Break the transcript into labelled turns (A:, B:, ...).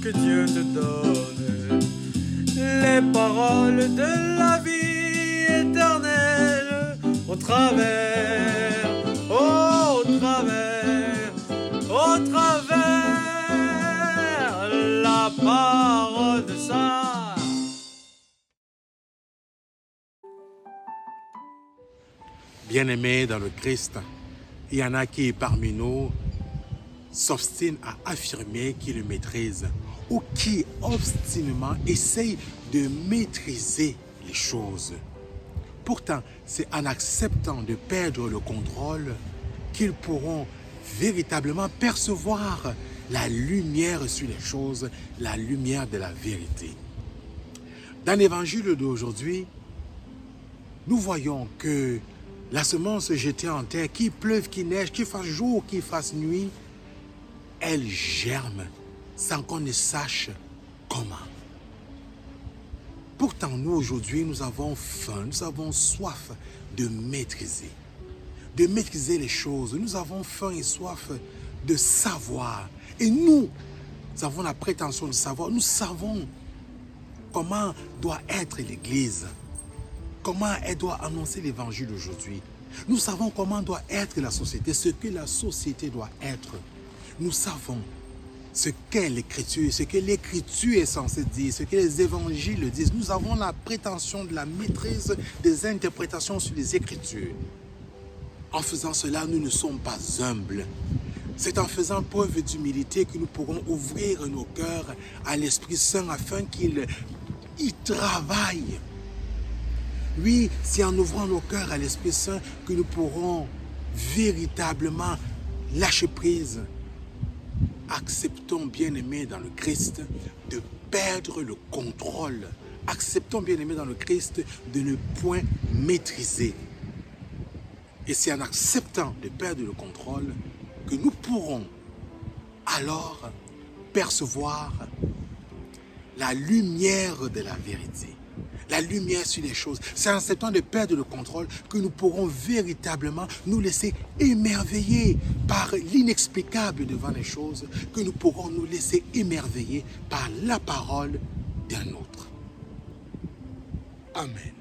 A: donne les paroles de la vie éternelle au travers, au travers, au travers la parole de ça.
B: Bien-aimés dans le Christ, il y en a qui parmi nous s'obstinent à affirmer qu'ils le maîtrisent ou qui obstinément essayent de maîtriser les choses. Pourtant, c'est en acceptant de perdre le contrôle qu'ils pourront véritablement percevoir la lumière sur les choses, la lumière de la vérité. Dans l'évangile d'aujourd'hui, nous voyons que la semence jetée en terre, qu'il pleuve, qu'il neige, qu'il fasse jour, qu'il fasse nuit, elle germe sans qu'on ne sache comment. Pourtant, nous aujourd'hui, nous avons faim, nous avons soif de maîtriser, de maîtriser les choses. Nous avons faim et soif de savoir. Et nous, nous avons la prétention de savoir. Nous savons comment doit être l'Église, comment elle doit annoncer l'Évangile aujourd'hui. Nous savons comment doit être la société, ce que la société doit être. Nous savons ce qu'est l'écriture, ce que l'écriture est censée dire, ce que les évangiles disent. Nous avons la prétention de la maîtrise des interprétations sur les écritures. En faisant cela, nous ne sommes pas humbles. C'est en faisant preuve d'humilité que nous pourrons ouvrir nos cœurs à l'Esprit Saint afin qu'il y travaille. Oui, c'est en ouvrant nos cœurs à l'Esprit Saint que nous pourrons véritablement lâcher prise acceptons, bien-aimés dans le Christ, de perdre le contrôle. Acceptons, bien-aimés dans le Christ, de ne point maîtriser. Et c'est en acceptant de perdre le contrôle que nous pourrons alors percevoir la lumière de la vérité la lumière sur les choses. C'est en acceptant de perdre le contrôle que nous pourrons véritablement nous laisser émerveiller par l'inexplicable devant les choses, que nous pourrons nous laisser émerveiller par la parole d'un autre. Amen.